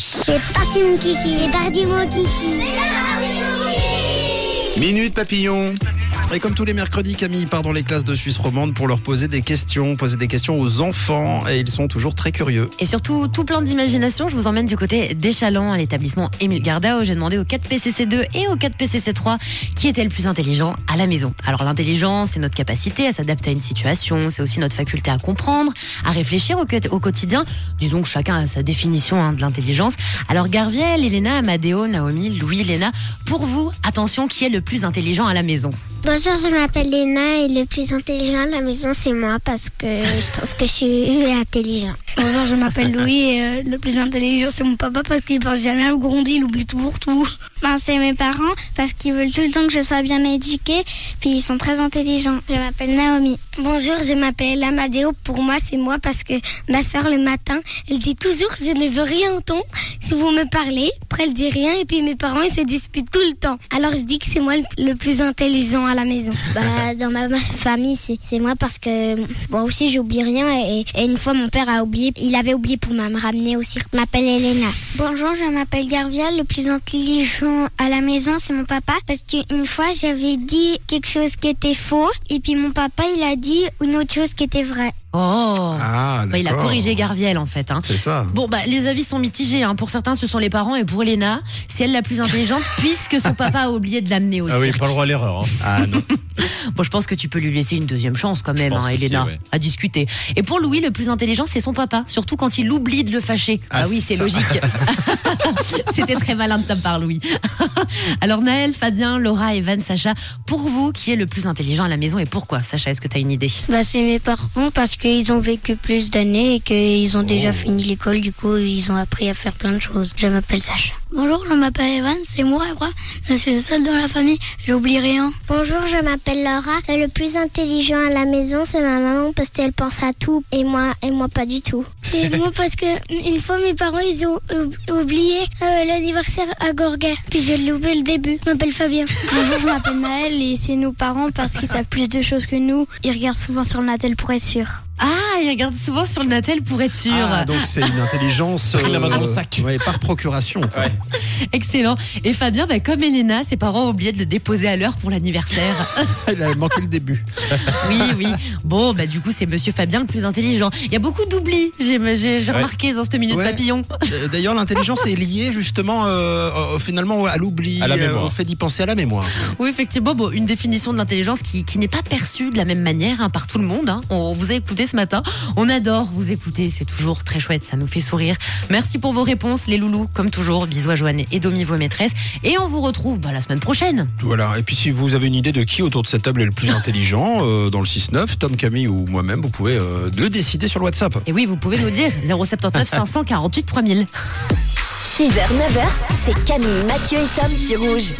aujourd'hui. C'est parti mon kiki, c'est parti mon kiki. Minute papillon. Et comme tous les mercredis, Camille part dans les classes de Suisse romande pour leur poser des questions, poser des questions aux enfants et ils sont toujours très curieux. Et surtout, tout plein d'imagination, je vous emmène du côté d'Échalon, à l'établissement Émile Gardao. J'ai demandé au 4 PCC2 et au 4 PCC3 qui était le plus intelligent à la maison. Alors l'intelligence, c'est notre capacité à s'adapter à une situation, c'est aussi notre faculté à comprendre, à réfléchir au, quot- au quotidien. Disons que chacun a sa définition hein, de l'intelligence. Alors Garviel, Elena, Amadeo, Naomi, Louis, Léna, pour vous, attention, qui est le plus intelligent à la maison? Bonjour, je m'appelle Léna et le plus intelligent à la maison c'est moi parce que je trouve que je suis intelligent. Bonjour, je m'appelle Louis et euh, le plus intelligent c'est mon papa parce qu'il pense jamais à me gronder, il oublie toujours tout. Ben, c'est mes parents parce qu'ils veulent tout le temps que je sois bien éduquée, puis ils sont très intelligents. Je m'appelle Naomi. Bonjour, je m'appelle Amadeo. Pour moi, c'est moi parce que ma soeur le matin, elle dit toujours je ne veux rien entendre. Si vous me parlez, après elle dit rien et puis mes parents ils se disputent tout le temps. Alors je dis que c'est moi le, plus intelligent à la maison. Bah dans ma, famille c'est c'est moi parce que moi aussi j'oublie rien et, et une fois mon père a oublié, il avait oublié pour me ramener aussi. M'appelle Elena. Bonjour, je m'appelle Garvia. Le plus intelligent à la maison, c'est mon papa. Parce qu'une fois, j'avais dit quelque chose qui était faux. Et puis mon papa, il a dit une autre chose qui était vraie. Oh Ah, Bah, Il a corrigé Garviel en fait. Hein. C'est ça. Bon, bah, les avis sont mitigés. Hein. Pour certains, ce sont les parents. Et pour Léna, c'est elle la plus intelligente puisque son papa a oublié de l'amener au Ah oui, cirque. pas le droit à l'erreur. hein. Ah non. Bon, je pense que tu peux lui laisser une deuxième chance quand même, hein, aussi, Elena, ouais. à discuter. Et pour Louis, le plus intelligent, c'est son papa. Surtout quand il oublie de le fâcher. Ah, Ah, oui, c'est logique. C'était très malin de ta part, Louis. Alors, Naël, Fabien, Laura, Evan, Sacha, pour vous, qui est le plus intelligent à la maison et pourquoi? Sacha, est-ce que tu as une idée? Bah c'est mes parents parce qu'ils ont vécu plus d'années et qu'ils ont déjà fini l'école, du coup ils ont appris à faire plein de choses. Je m'appelle Sacha. Bonjour, je m'appelle Evan, c'est moi et moi, je suis le seul dans la famille, j'oublie rien. Bonjour, je m'appelle Laura. Le plus intelligent à la maison, c'est ma maman parce qu'elle pense à tout et moi et moi pas du tout. C'est moi parce que une fois, mes parents, ils ont ou- oublié euh, l'anniversaire à Gorga. Puis j'ai loupé le début. Je m'appelle Fabien. Bonjour, je m'appelle Naël et c'est nos parents parce qu'ils savent plus de choses que nous. Ils regardent souvent sur le Natel pour être sûr. Ah, il regarde souvent sur le Natel pour être sûr. Ah, donc c'est une intelligence Pris la main dans le sac. ouais, par procuration. quoi. Excellent. Et Fabien, bah, comme Elena, ses parents ont oublié de le déposer à l'heure pour l'anniversaire. Il a manqué le début. Oui, oui. Bon, bah du coup, c'est Monsieur Fabien le plus intelligent. Il y a beaucoup d'oublis, j'ai j'ai- j'ai Ouais. remarqué dans cette minute Ouais. papillon. Euh, D'ailleurs, l'intelligence est liée justement euh, euh, finalement à l'oubli, À la euh, mémoire. au fait d'y penser à la mémoire. Oui, effectivement, bon, une définition de l'intelligence qui, qui n'est pas perçue de la même manière hein, par tout le monde. hein. On vous a écouté ce matin. On adore vous écouter, c'est toujours très chouette, ça nous fait sourire. Merci pour vos réponses, les loulous, comme toujours. Bisous à Joanne et Domi, vos maîtresses. Et on vous retrouve bah, la semaine prochaine. Voilà. Et puis si vous avez une idée de qui autour de cette table est le plus intelligent euh, dans le 6-9, Tom, Camille ou moi-même, vous pouvez euh, le décider sur le WhatsApp. Et oui, vous pouvez nous dire 079 548 3000. 6h, 9h, c'est Camille, Mathieu et Tom sur Rouge.